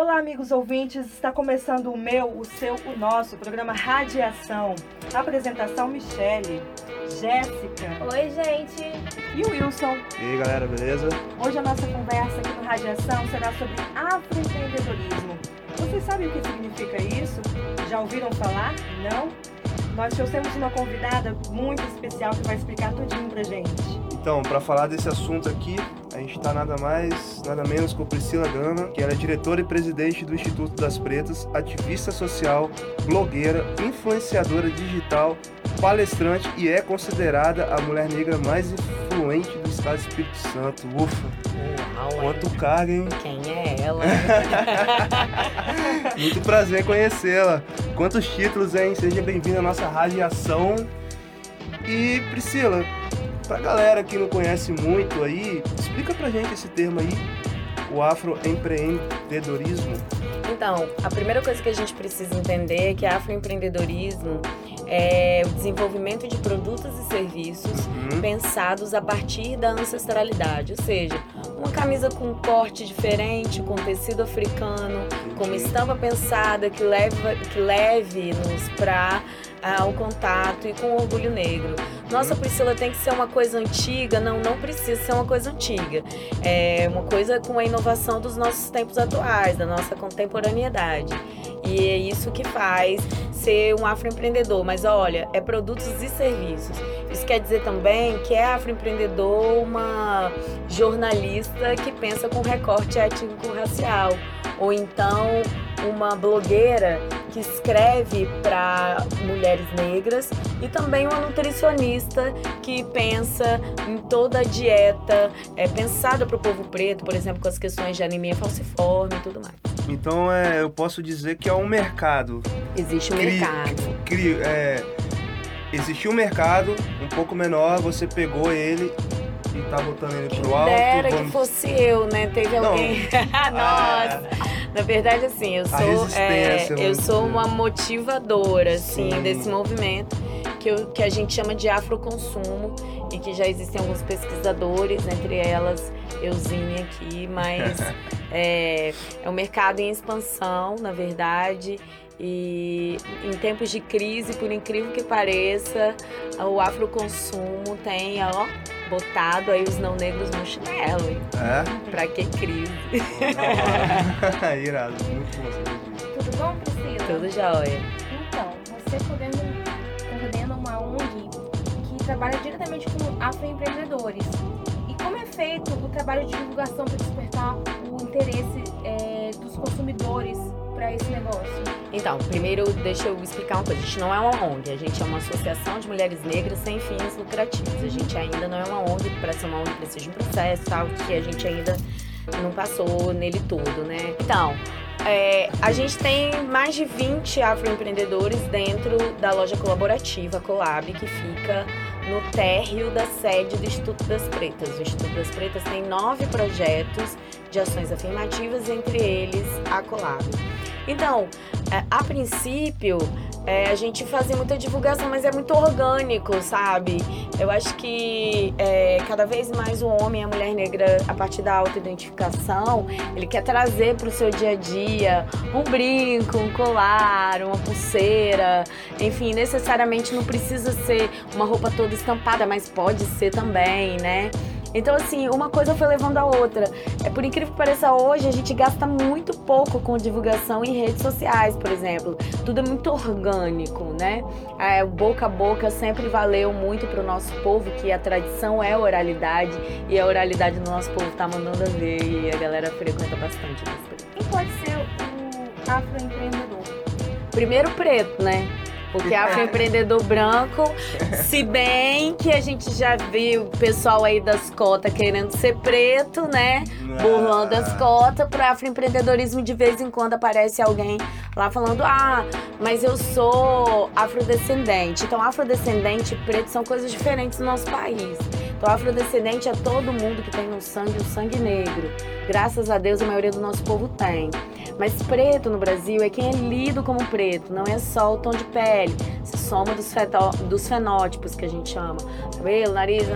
Olá, amigos ouvintes. Está começando o meu, o seu, o nosso programa Radiação. Apresentação Michele, Jéssica. Oi, gente. E o Wilson. E aí, galera, beleza? Hoje a nossa conversa aqui no Radiação será sobre afroempreendedorismo. Vocês sabem o que significa isso? Já ouviram falar? Não? Nós trouxemos uma convidada muito especial que vai explicar tudinho pra gente. Então, para falar desse assunto aqui, a gente está nada mais, nada menos com Priscila Gama, que ela é diretora e presidente do Instituto das Pretas, ativista social, blogueira, influenciadora digital, palestrante e é considerada a mulher negra mais influente do estado do Espírito Santo. Ufa! Uau, Quanto carga, hein? Quem é ela? Muito prazer conhecê-la. Quantos títulos, hein? Seja bem-vinda à nossa radiação. E Priscila, pra galera que não conhece muito aí, explica pra gente esse termo aí, o afroempreendedorismo. Então, a primeira coisa que a gente precisa entender é que afroempreendedorismo é o desenvolvimento de produtos e serviços Uhum. pensados a partir da ancestralidade, ou seja, uma camisa com um corte diferente, com tecido africano, com uma estampa pensada que leva que leve-nos para o contato e com o orgulho negro. Nossa, Priscila, tem que ser uma coisa antiga? Não, não precisa ser uma coisa antiga. É uma coisa com a inovação dos nossos tempos atuais, da nossa contemporaneidade. E é isso que faz ser um afroempreendedor. Mas olha, é produtos e serviços. Isso quer dizer também que é afroempreendedor uma jornalista que pensa com recorte étnico-racial. Ou então uma blogueira que escreve para mulheres negras e também uma nutricionista que pensa em toda a dieta é, pensada para o povo preto, por exemplo, com as questões de anemia falciforme e tudo mais. Então é, eu posso dizer que é um mercado. Existe um Cri- mercado. Cri, é, existiu um mercado um pouco menor, você pegou ele e tá botando ele pro alto. Dera que vamos- fosse eu, né? Teve Não. alguém. Nossa! Na verdade, assim, eu sou, é, eu vamos sou uma motivadora, assim, Sim. desse movimento que, eu- que a gente chama de afroconsumo e que já existem alguns pesquisadores, entre elas Eusine aqui, mas é, é um mercado em expansão, na verdade. E em tempos de crise, por incrível que pareça, o afroconsumo tem, ó, botado aí os não negros no chinelo. hein? É? Pra que crise? Irado, muito bom. Tudo bom, Priscila? Tudo jóia. Então, você coordena, coordena uma ONG que trabalha diretamente com afroempreendedores. E como é feito o trabalho de divulgação para despertar o interesse é, dos consumidores para esse negócio? Então, primeiro deixa eu explicar uma coisa. A gente não é uma ONG, a gente é uma associação de mulheres negras sem fins lucrativos. A gente ainda não é uma ONG, para ser uma ONG precisa de um processo tal, que a gente ainda não passou nele todo, né? Então, é, a gente tem mais de 20 afroempreendedores dentro da loja colaborativa Colab, que fica no térreo da sede do Instituto das Pretas. O Instituto das Pretas tem nove projetos de ações afirmativas, entre eles a Colab. Então, é, a princípio, é, a gente fazia muita divulgação, mas é muito orgânico, sabe? Eu acho que é, cada vez mais o homem e a mulher negra, a partir da auto-identificação, ele quer trazer para o seu dia a dia um brinco, um colar, uma pulseira, enfim, necessariamente não precisa ser uma roupa toda estampada, mas pode ser também, né? Então, assim, uma coisa foi levando a outra. É por incrível que pareça, hoje a gente gasta muito pouco com divulgação em redes sociais, por exemplo. Tudo é muito orgânico, né? É, o boca a boca sempre valeu muito pro nosso povo, que a tradição é a oralidade e a oralidade do nosso povo tá mandando a ver e a galera frequenta bastante. isso. Quem pode ser o afroempreendedor? Primeiro preto, né? Porque afroempreendedor branco, se bem que a gente já viu o pessoal aí das cotas querendo ser preto, né? burlando as cotas para afroempreendedorismo de vez em quando aparece alguém lá falando ah mas eu sou afrodescendente então afrodescendente e preto são coisas diferentes no nosso país Então, afrodescendente é todo mundo que tem no sangue o sangue negro. Graças a Deus, a maioria do nosso povo tem. Mas preto no Brasil é quem é lido como preto, não é só o tom de pele. Se soma dos, dos fenótipos que a gente chama. Cabelo, nariz,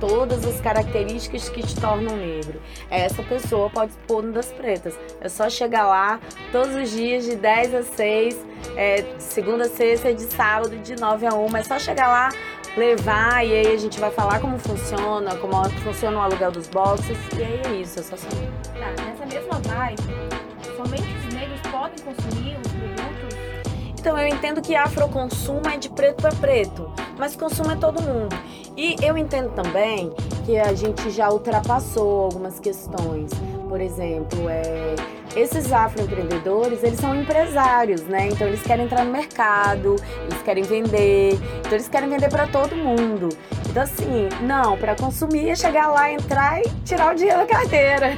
todas as características que te tornam negro. Essa pessoa pode pôr no das pretas. É só chegar lá todos os dias, de 10 a 6, é, segunda a sexta e de sábado, de 9 a 1. É só chegar lá, levar e aí a gente vai falar como funciona, como funciona o aluguel dos boxes. E aí é isso, é só saber. Tá, nessa mesma vibe, somente os negros podem consumir os produtos? Então eu entendo que afroconsumo é de preto para preto, mas consumo é todo mundo. E eu entendo também que a gente já ultrapassou algumas questões. Por exemplo, é, esses afroempreendedores, eles são empresários, né? Então eles querem entrar no mercado, eles querem vender, então eles querem vender para todo mundo. Então assim, não, para consumir é chegar lá, entrar e tirar o dinheiro da carteira.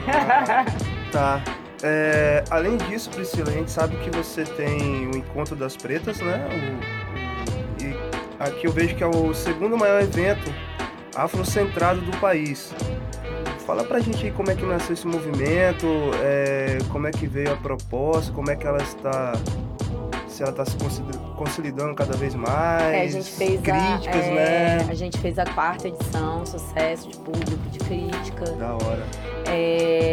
Tá. É, além disso, Priscila, a gente sabe que você tem o Encontro das Pretas, né? O, e aqui eu vejo que é o segundo maior evento afrocentrado do país. Fala pra gente aí como é que nasceu esse movimento, é, como é que veio a proposta, como é que ela está se ela está se consolidando cada vez mais. É, a gente fez críticas, a, é, né? A gente fez a quarta edição, sucesso de público, de crítica. Da hora. É,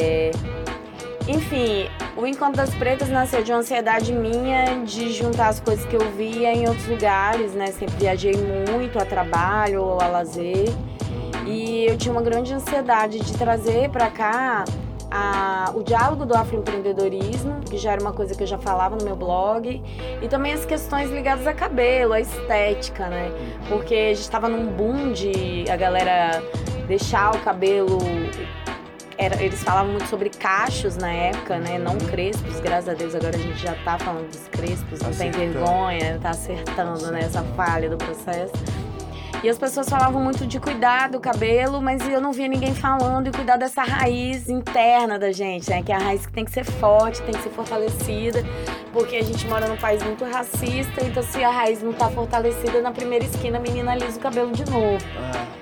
enfim, o Encontro das Pretas nasceu de uma ansiedade minha de juntar as coisas que eu via em outros lugares, né? Sempre viajei muito a trabalho, a lazer. E eu tinha uma grande ansiedade de trazer para cá a, o diálogo do afroempreendedorismo, que já era uma coisa que eu já falava no meu blog, e também as questões ligadas a cabelo, a estética, né? Porque a gente estava num boom de a galera deixar o cabelo era, eles falavam muito sobre cachos na época, né? Não crespos, graças a Deus agora a gente já tá falando dos crespos, não tem vergonha, tá acertando né, essa falha do processo. E as pessoas falavam muito de cuidar do cabelo, mas eu não via ninguém falando e cuidar dessa raiz interna da gente, né? Que é a raiz que tem que ser forte, tem que ser fortalecida, porque a gente mora num país muito racista, então se a raiz não tá fortalecida, na primeira esquina a menina alisa o cabelo de novo. Ah.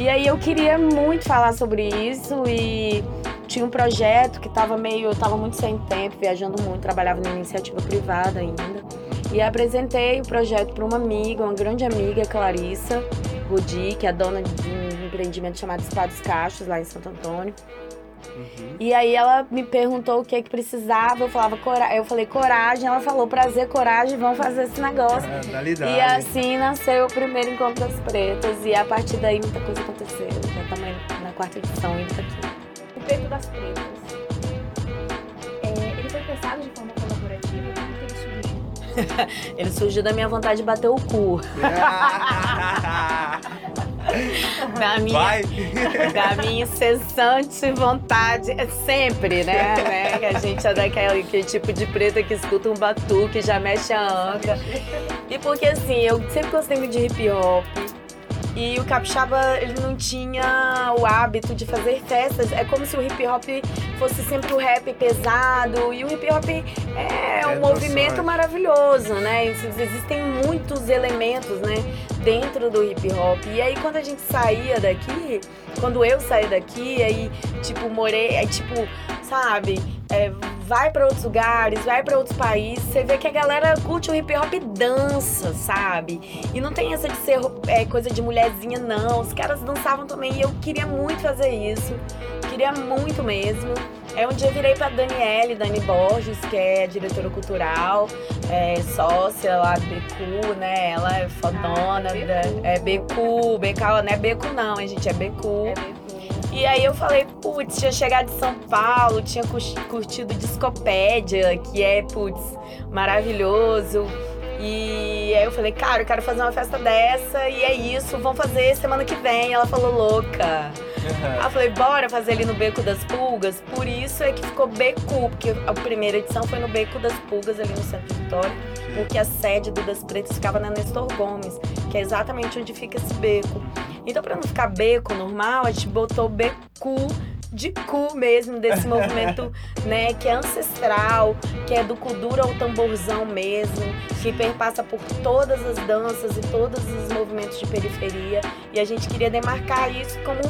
E aí eu queria muito falar sobre isso e tinha um projeto que estava meio, eu estava muito sem tempo, viajando muito, trabalhava na iniciativa privada ainda. E apresentei o projeto para uma amiga, uma grande amiga, Clarissa Rudi, que é dona de um empreendimento chamado Espados Cachos, lá em Santo Antônio. Uhum. E aí ela me perguntou o que é que precisava, eu falava coragem, eu falei coragem, ela falou prazer, coragem, vamos fazer esse negócio. É, e assim nasceu o primeiro encontro das pretas e a partir daí muita coisa aconteceu. Já estamos na quarta edição indo aqui. O peito das pretas. É, ele foi pensado de forma colaborativa, como que ele surgiu? ele surgiu da minha vontade de bater o cu. da minha, Vai. da minha incessante vontade, é sempre, né, né? Que a gente é daquele que tipo de preta que escuta um batuque, já mexe a anca. E porque assim, eu sempre gostei muito de hip hop. E o capixaba, ele não tinha o hábito de fazer festas. É como se o hip hop fosse sempre o rap pesado. E o hip hop é, é um movimento maravilhoso, né? Existem muitos elementos, né? Dentro do hip hop. E aí, quando a gente saía daqui, quando eu saí daqui, aí, tipo, morei, é tipo, sabe? É, vai para outros lugares, vai para outros países, você vê que a galera curte o hip hop e dança, sabe? E não tem essa de ser é, coisa de mulherzinha, não. Os caras dançavam também e eu queria muito fazer isso. Queria muito mesmo. É onde eu virei pra Daniele, Dani Borges, que é diretora cultural, é sócia lá do BQ, né? Ela é fodona. Ah, é BQ, BQ, não é BQ não, a gente, é BQ. É BQ. E aí eu falei, putz, tinha chegado de São Paulo, tinha curtido Discopédia, que é, putz, maravilhoso. E aí eu falei, cara, eu quero fazer uma festa dessa e é isso, vamos fazer semana que vem. Ela falou, louca. Uhum. Aí eu falei, bora fazer ali no Beco das Pulgas. Por isso é que ficou Becu, porque a primeira edição foi no Beco das Pulgas, ali no Centro Vitória, porque a sede do Das Pretas ficava na Nestor Gomes, que é exatamente onde fica esse beco. Então, para não ficar beco normal, a gente botou becu de cu mesmo desse movimento, né, que é ancestral, que é do kuduro ao tamborzão mesmo, que perpassa por todas as danças e todos os movimentos de periferia. E a gente queria demarcar isso como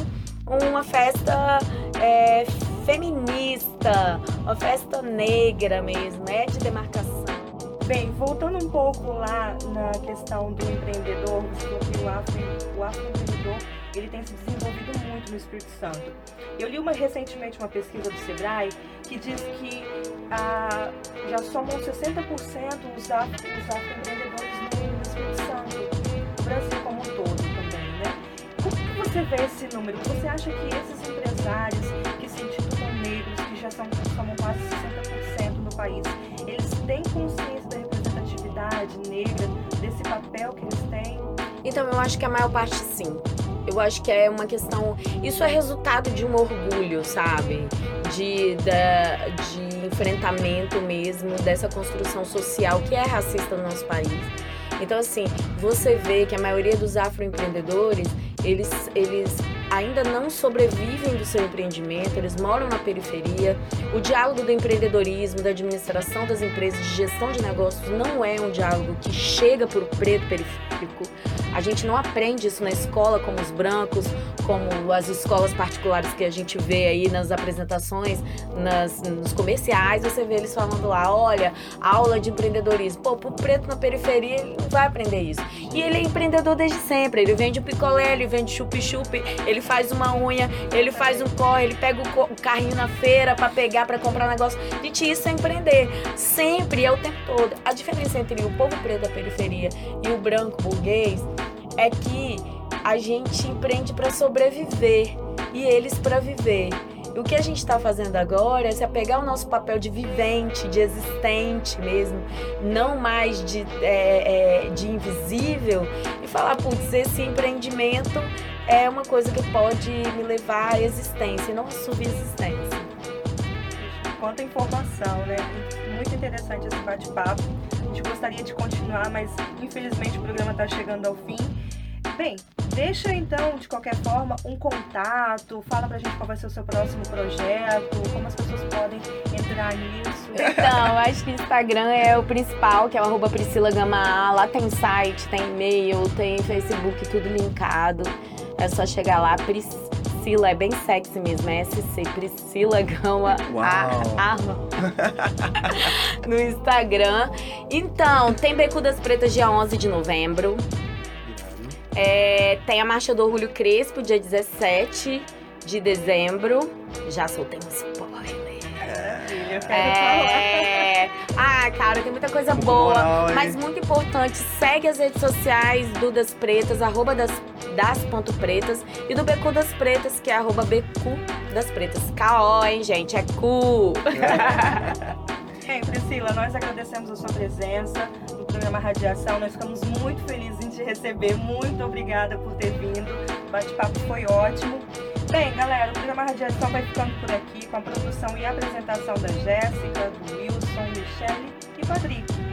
uma festa é, feminista, uma festa negra mesmo, é de demarcação. Bem, voltando um pouco lá na questão do empreendedor, o afro, o afroempreendedor ele tem se desenvolvido muito no Espírito Santo. Eu li uma, recentemente uma pesquisa do Sebrae que diz que ah, já somam 60% os, afro, os afroempreendedores no Espírito Santo, no Brasil como um todo também, né? Como que você vê esse número? Você acha que esses empresários que se intitulam negros, que já são, somam quase 60% no país, eles têm consciência da representatividade negra, desse papel que eles têm? Então, eu acho que a maior parte sim. Eu acho que é uma questão. Isso é resultado de um orgulho, sabe? De, da, de enfrentamento mesmo dessa construção social que é racista no nosso país. Então, assim, você vê que a maioria dos afroempreendedores, eles, eles ainda não sobrevivem do seu empreendimento, eles moram na periferia. O diálogo do empreendedorismo, da administração das empresas, de gestão de negócios, não é um diálogo que chega para o preto periférico. A gente não aprende isso na escola como os brancos, como as escolas particulares que a gente vê aí nas apresentações, nas, nos comerciais, você vê eles falando lá, olha, aula de empreendedorismo. Pô, pro preto na periferia, ele não vai aprender isso. E ele é empreendedor desde sempre. Ele vende picolé, ele vende chup-chup, ele faz uma unha, ele faz um corre, ele pega o, o carrinho na feira para pegar, para comprar negócio. Gente, isso é empreender. Sempre, é o tempo todo. A diferença entre o povo preto da periferia e o branco burguês é que a gente empreende para sobreviver e eles para viver. E o que a gente está fazendo agora é se apegar ao nosso papel de vivente, de existente mesmo, não mais de, é, é, de invisível, e falar, putz, esse empreendimento é uma coisa que pode me levar à existência, não à subsistência. Quanta informação, né? Muito interessante esse bate-papo. A gente gostaria de continuar, mas infelizmente o programa está chegando ao fim. Bem, deixa então, de qualquer forma, um contato, fala pra gente qual vai ser o seu próximo projeto, como as pessoas podem entrar nisso. Então, acho que o Instagram é o principal, que é o arroba Priscila Gama Lá tem site, tem e-mail, tem Facebook, tudo linkado. É só chegar lá, Priscila, é bem sexy mesmo, é SC, Priscila Gama a, no Instagram. Então, tem Beco das Pretas dia 11 de novembro. É, tem a Marcha do Orgulho Crespo, dia 17 de dezembro. Já soltei um spoiler. É... Ah, cara, tem muita coisa boa. Moral, mas muito importante, segue as redes sociais do Das Pretas, arroba das, das ponto pretas, e do Becu das Pretas, que é arroba Becu das Pretas. K.O., hein, gente? É cu! Bem, Priscila, nós agradecemos a sua presença no programa Radiação. Nós ficamos muito felizes em te receber. Muito obrigada por ter vindo. O bate-papo foi ótimo. Bem, galera, o programa Radiação vai ficando por aqui com a produção e apresentação da Jéssica, do Wilson, Michele e Patrick.